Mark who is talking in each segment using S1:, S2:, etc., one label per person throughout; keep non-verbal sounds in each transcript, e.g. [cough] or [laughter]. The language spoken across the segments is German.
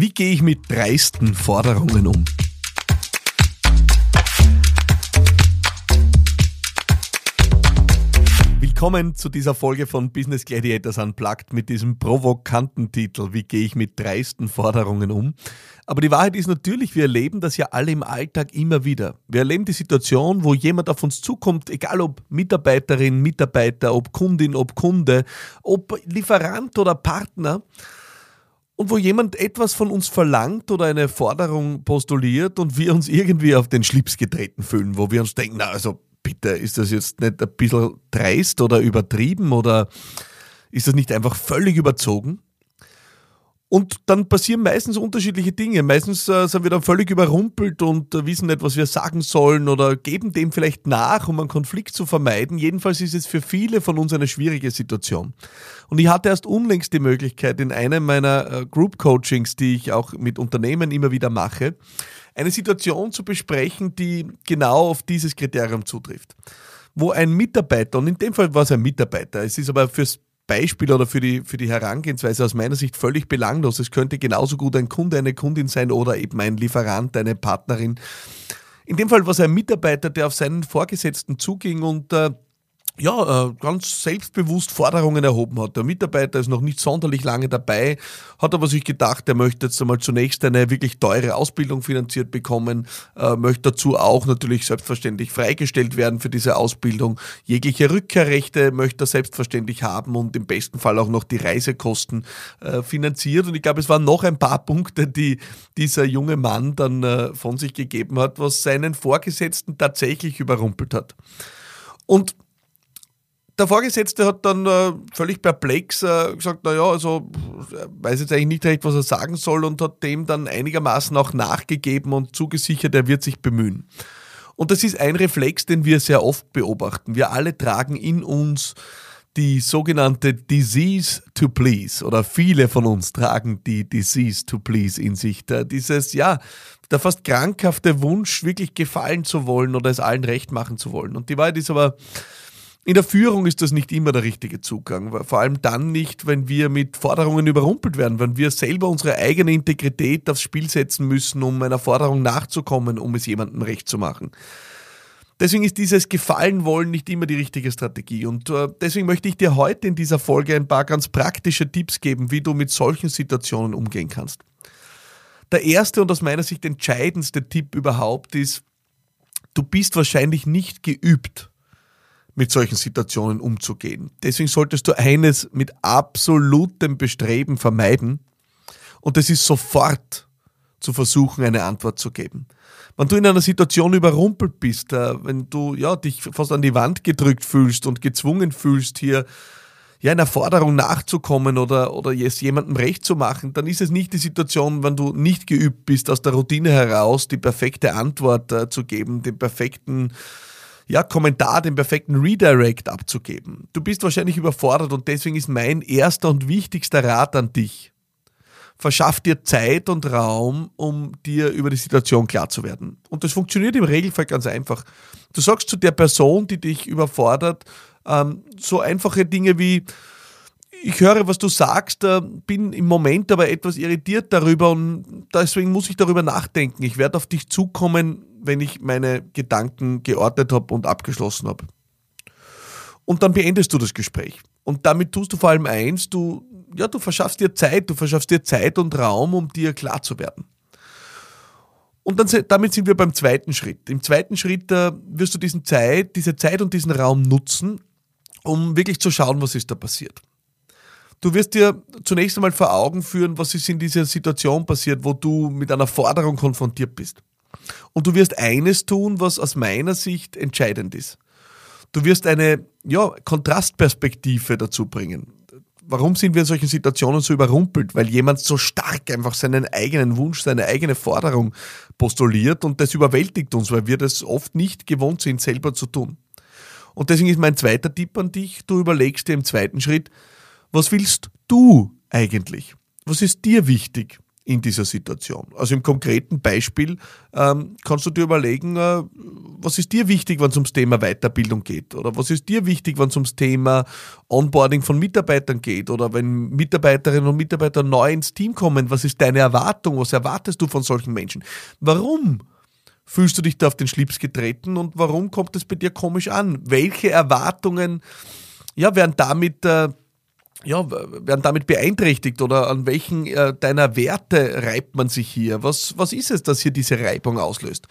S1: Wie gehe ich mit dreisten Forderungen um? Willkommen zu dieser Folge von Business Gladiators Unplugged mit diesem provokanten Titel Wie gehe ich mit dreisten Forderungen um? Aber die Wahrheit ist natürlich, wir erleben das ja alle im Alltag immer wieder. Wir erleben die Situation, wo jemand auf uns zukommt, egal ob Mitarbeiterin, Mitarbeiter, ob Kundin, ob Kunde, ob Lieferant oder Partner und wo jemand etwas von uns verlangt oder eine Forderung postuliert und wir uns irgendwie auf den Schlips getreten fühlen, wo wir uns denken, na also bitte, ist das jetzt nicht ein bisschen dreist oder übertrieben oder ist das nicht einfach völlig überzogen? Und dann passieren meistens unterschiedliche Dinge. Meistens äh, sind wir dann völlig überrumpelt und äh, wissen nicht, was wir sagen sollen oder geben dem vielleicht nach, um einen Konflikt zu vermeiden. Jedenfalls ist es für viele von uns eine schwierige Situation. Und ich hatte erst unlängst die Möglichkeit, in einem meiner äh, Group Coachings, die ich auch mit Unternehmen immer wieder mache, eine Situation zu besprechen, die genau auf dieses Kriterium zutrifft. Wo ein Mitarbeiter, und in dem Fall war es ein Mitarbeiter, es ist aber fürs Beispiel oder für die, für die Herangehensweise aus meiner Sicht völlig belanglos. Es könnte genauso gut ein Kunde, eine Kundin sein oder eben ein Lieferant, eine Partnerin. In dem Fall war es ein Mitarbeiter, der auf seinen Vorgesetzten zuging und äh, ja, äh, ganz selbstbewusst Forderungen erhoben hat. Der Mitarbeiter ist noch nicht sonderlich lange dabei, hat aber sich gedacht, er möchte jetzt einmal zunächst eine wirklich teure Ausbildung finanziert bekommen, äh, möchte dazu auch natürlich selbstverständlich freigestellt werden für diese Ausbildung. Jegliche Rückkehrrechte möchte er selbstverständlich haben und im besten Fall auch noch die Reisekosten äh, finanziert. Und ich glaube, es waren noch ein paar [laughs] Punkte, die dieser junge Mann dann von sich gegeben hat, was seinen Vorgesetzten tatsächlich überrumpelt hat. Und der Vorgesetzte hat dann äh, völlig perplex äh, gesagt, naja, also weiß jetzt eigentlich nicht recht, was er sagen soll und hat dem dann einigermaßen auch nachgegeben und zugesichert, er wird sich bemühen. Und das ist ein Reflex, den wir sehr oft beobachten. Wir alle tragen in uns die sogenannte Disease to Please oder viele von uns tragen die Disease to Please in sich. Da dieses, ja, der fast krankhafte Wunsch, wirklich gefallen zu wollen oder es allen recht machen zu wollen. Und die Wahrheit ist aber, in der Führung ist das nicht immer der richtige Zugang, vor allem dann nicht, wenn wir mit Forderungen überrumpelt werden, wenn wir selber unsere eigene Integrität aufs Spiel setzen müssen, um einer Forderung nachzukommen, um es jemandem recht zu machen. Deswegen ist dieses Gefallen wollen nicht immer die richtige Strategie. Und äh, deswegen möchte ich dir heute in dieser Folge ein paar ganz praktische Tipps geben, wie du mit solchen Situationen umgehen kannst. Der erste und aus meiner Sicht entscheidendste Tipp überhaupt ist, du bist wahrscheinlich nicht geübt mit solchen Situationen umzugehen. Deswegen solltest du eines mit absolutem Bestreben vermeiden und das ist sofort zu versuchen, eine Antwort zu geben. Wenn du in einer Situation überrumpelt bist, äh, wenn du ja, dich fast an die Wand gedrückt fühlst und gezwungen fühlst, hier ja, einer Forderung nachzukommen oder, oder es jemandem recht zu machen, dann ist es nicht die Situation, wenn du nicht geübt bist, aus der Routine heraus die perfekte Antwort äh, zu geben, den perfekten ja, Kommentar, den perfekten Redirect abzugeben. Du bist wahrscheinlich überfordert und deswegen ist mein erster und wichtigster Rat an dich. Verschaff dir Zeit und Raum, um dir über die Situation klar zu werden. Und das funktioniert im Regelfall ganz einfach. Du sagst zu der Person, die dich überfordert, ähm, so einfache Dinge wie, ich höre, was du sagst, äh, bin im Moment aber etwas irritiert darüber und deswegen muss ich darüber nachdenken. Ich werde auf dich zukommen, wenn ich meine Gedanken geordnet habe und abgeschlossen habe. Und dann beendest du das Gespräch. Und damit tust du vor allem eins, du, ja, du verschaffst dir Zeit, du verschaffst dir Zeit und Raum, um dir klar zu werden. Und dann, damit sind wir beim zweiten Schritt. Im zweiten Schritt äh, wirst du diesen Zeit, diese Zeit und diesen Raum nutzen, um wirklich zu schauen, was ist da passiert. Du wirst dir zunächst einmal vor Augen führen, was ist in dieser Situation passiert, wo du mit einer Forderung konfrontiert bist. Und du wirst eines tun, was aus meiner Sicht entscheidend ist. Du wirst eine ja, Kontrastperspektive dazu bringen. Warum sind wir in solchen Situationen so überrumpelt? Weil jemand so stark einfach seinen eigenen Wunsch, seine eigene Forderung postuliert und das überwältigt uns, weil wir das oft nicht gewohnt sind, selber zu tun. Und deswegen ist mein zweiter Tipp an dich, du überlegst dir im zweiten Schritt, was willst du eigentlich? Was ist dir wichtig? in dieser Situation. Also im konkreten Beispiel ähm, kannst du dir überlegen, äh, was ist dir wichtig, wenn es ums Thema Weiterbildung geht? Oder was ist dir wichtig, wenn es ums Thema Onboarding von Mitarbeitern geht? Oder wenn Mitarbeiterinnen und Mitarbeiter neu ins Team kommen, was ist deine Erwartung? Was erwartest du von solchen Menschen? Warum fühlst du dich da auf den Schlips getreten und warum kommt es bei dir komisch an? Welche Erwartungen ja, werden damit äh, ja, werden damit beeinträchtigt oder an welchen äh, deiner Werte reibt man sich hier? Was, was ist es, das hier diese Reibung auslöst?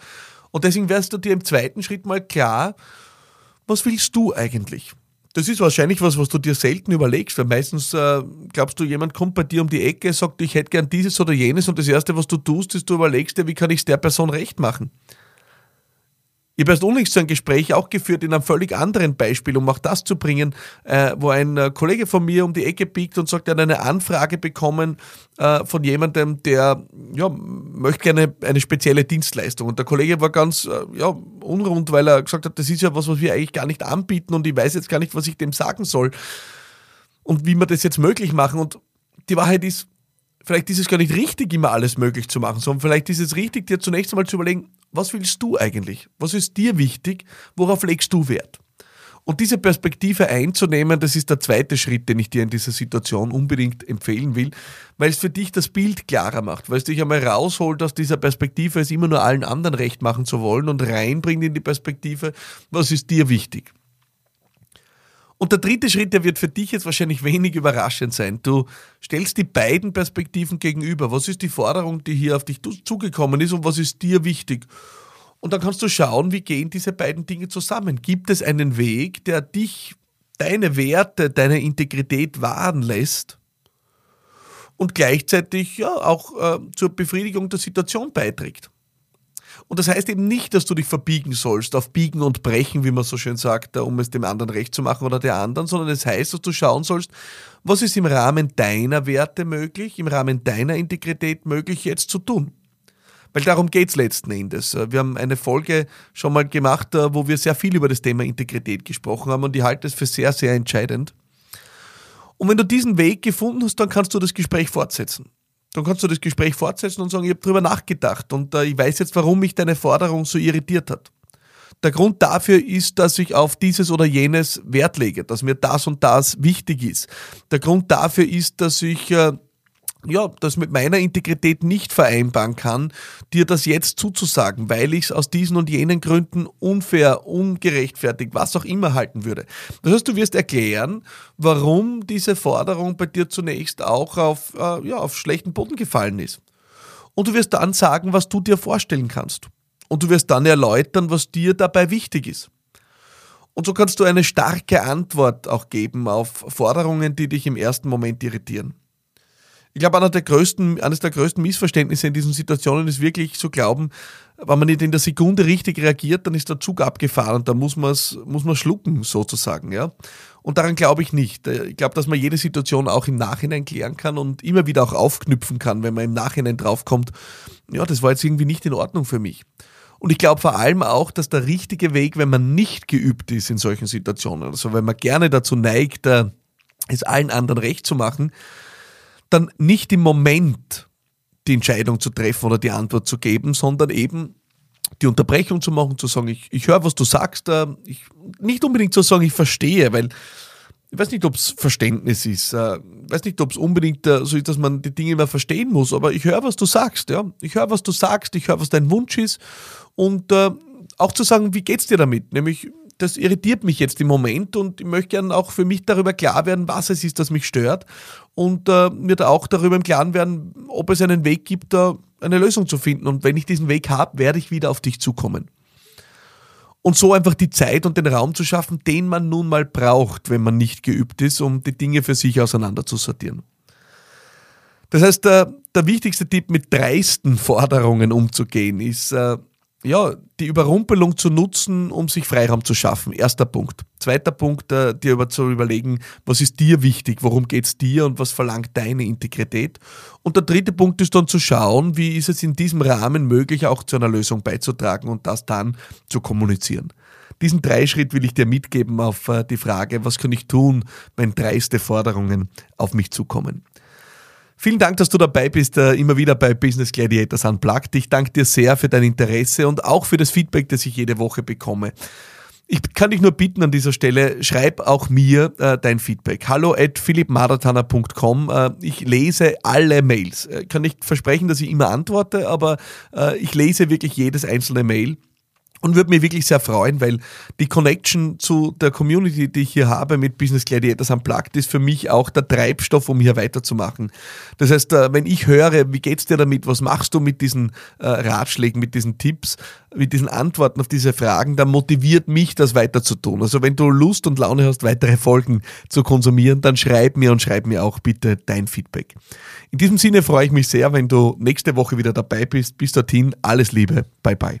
S1: Und deswegen wärst du dir im zweiten Schritt mal klar, was willst du eigentlich? Das ist wahrscheinlich was, was du dir selten überlegst, weil meistens äh, glaubst du, jemand kommt bei dir um die Ecke, sagt, ich hätte gern dieses oder jenes und das Erste, was du tust, ist, du überlegst dir, wie kann ich es der Person recht machen? Ich habe erst unlängst so ein Gespräch auch geführt in einem völlig anderen Beispiel, um auch das zu bringen, äh, wo ein äh, Kollege von mir um die Ecke biegt und sagt, er hat eine Anfrage bekommen äh, von jemandem, der ja, möchte gerne eine spezielle Dienstleistung. Und der Kollege war ganz äh, ja, unrund, weil er gesagt hat, das ist ja was, was wir eigentlich gar nicht anbieten und ich weiß jetzt gar nicht, was ich dem sagen soll und wie wir das jetzt möglich machen. Und die Wahrheit ist, vielleicht ist es gar nicht richtig, immer alles möglich zu machen, sondern vielleicht ist es richtig, dir zunächst einmal zu überlegen, was willst du eigentlich? Was ist dir wichtig? Worauf legst du Wert? Und diese Perspektive einzunehmen, das ist der zweite Schritt, den ich dir in dieser Situation unbedingt empfehlen will, weil es für dich das Bild klarer macht, weil es dich einmal rausholt aus dieser Perspektive, es immer nur allen anderen recht machen zu wollen und reinbringt in die Perspektive, was ist dir wichtig. Und der dritte Schritt, der wird für dich jetzt wahrscheinlich wenig überraschend sein. Du stellst die beiden Perspektiven gegenüber. Was ist die Forderung, die hier auf dich zugekommen ist und was ist dir wichtig? Und dann kannst du schauen, wie gehen diese beiden Dinge zusammen. Gibt es einen Weg, der dich, deine Werte, deine Integrität wahren lässt und gleichzeitig ja auch äh, zur Befriedigung der Situation beiträgt? Und das heißt eben nicht, dass du dich verbiegen sollst, auf Biegen und Brechen, wie man so schön sagt, um es dem anderen recht zu machen oder der anderen, sondern es heißt, dass du schauen sollst, was ist im Rahmen deiner Werte möglich, im Rahmen deiner Integrität möglich jetzt zu tun. Weil darum geht es letzten Endes. Wir haben eine Folge schon mal gemacht, wo wir sehr viel über das Thema Integrität gesprochen haben und ich halte es für sehr, sehr entscheidend. Und wenn du diesen Weg gefunden hast, dann kannst du das Gespräch fortsetzen. Dann kannst du das Gespräch fortsetzen und sagen, ich habe drüber nachgedacht und äh, ich weiß jetzt, warum mich deine Forderung so irritiert hat. Der Grund dafür ist, dass ich auf dieses oder jenes Wert lege, dass mir das und das wichtig ist. Der Grund dafür ist, dass ich äh, ja, das mit meiner Integrität nicht vereinbaren kann, dir das jetzt zuzusagen, weil ich es aus diesen und jenen Gründen unfair, ungerechtfertigt, was auch immer halten würde. Das heißt, du wirst erklären, warum diese Forderung bei dir zunächst auch auf, äh, ja, auf schlechten Boden gefallen ist. Und du wirst dann sagen, was du dir vorstellen kannst. Und du wirst dann erläutern, was dir dabei wichtig ist. Und so kannst du eine starke Antwort auch geben auf Forderungen, die dich im ersten Moment irritieren. Ich glaube, einer der größten, eines der größten Missverständnisse in diesen Situationen ist wirklich zu glauben, wenn man nicht in der Sekunde richtig reagiert, dann ist der Zug abgefahren und da muss man es muss man schlucken, sozusagen. Ja? Und daran glaube ich nicht. Ich glaube, dass man jede Situation auch im Nachhinein klären kann und immer wieder auch aufknüpfen kann, wenn man im Nachhinein draufkommt, ja, das war jetzt irgendwie nicht in Ordnung für mich. Und ich glaube vor allem auch, dass der richtige Weg, wenn man nicht geübt ist in solchen Situationen, also wenn man gerne dazu neigt, es allen anderen recht zu machen, dann nicht im Moment die Entscheidung zu treffen oder die Antwort zu geben, sondern eben die Unterbrechung zu machen, zu sagen, ich, ich höre, was du sagst, äh, ich, nicht unbedingt zu sagen, ich verstehe, weil ich weiß nicht, ob es Verständnis ist, äh, ich weiß nicht, ob es unbedingt äh, so ist, dass man die Dinge immer verstehen muss, aber ich höre, was du sagst, ja. Ich höre, was du sagst, ich höre, was dein Wunsch ist und äh, auch zu sagen, wie geht's dir damit? Nämlich, das irritiert mich jetzt im Moment und ich möchte gerne auch für mich darüber klar werden, was es ist, das mich stört und äh, mir da auch darüber im Klaren werden, ob es einen Weg gibt, da eine Lösung zu finden. Und wenn ich diesen Weg habe, werde ich wieder auf dich zukommen. Und so einfach die Zeit und den Raum zu schaffen, den man nun mal braucht, wenn man nicht geübt ist, um die Dinge für sich auseinander zu sortieren. Das heißt, der, der wichtigste Tipp, mit dreisten Forderungen umzugehen, ist, äh, ja, die Überrumpelung zu nutzen, um sich Freiraum zu schaffen. Erster Punkt. Zweiter Punkt, äh, dir über zu überlegen, was ist dir wichtig, worum geht es dir und was verlangt deine Integrität. Und der dritte Punkt ist dann zu schauen, wie ist es in diesem Rahmen möglich, auch zu einer Lösung beizutragen und das dann zu kommunizieren. Diesen Dreischritt will ich dir mitgeben auf äh, die Frage, was kann ich tun, wenn dreiste Forderungen auf mich zukommen. Vielen Dank, dass du dabei bist, äh, immer wieder bei Business Gladiators Unplugged. Ich danke dir sehr für dein Interesse und auch für das Feedback, das ich jede Woche bekomme. Ich kann dich nur bitten an dieser Stelle, schreib auch mir äh, dein Feedback. Hallo at philippmaratana.com. Äh, ich lese alle Mails. Äh, kann nicht versprechen, dass ich immer antworte, aber äh, ich lese wirklich jedes einzelne Mail und würde mich wirklich sehr freuen, weil die Connection zu der Community, die ich hier habe mit Business Gladiators Unplugged, ist für mich auch der Treibstoff, um hier weiterzumachen. Das heißt, äh, wenn ich höre, wie geht's dir damit, was machst du mit diesen äh, Ratschlägen, mit diesen Tipps, mit diesen Antworten auf diese Fragen, dann motiviert mich, das weiter zu tun. Also wenn du Lust und Laune hast, weitere Folgen zu konsumieren, dann schreib mir und schreib mir auch bitte dein Feedback. In diesem Sinne freue ich mich sehr, wenn du nächste Woche wieder dabei bist. Bis dorthin, alles Liebe. Bye bye.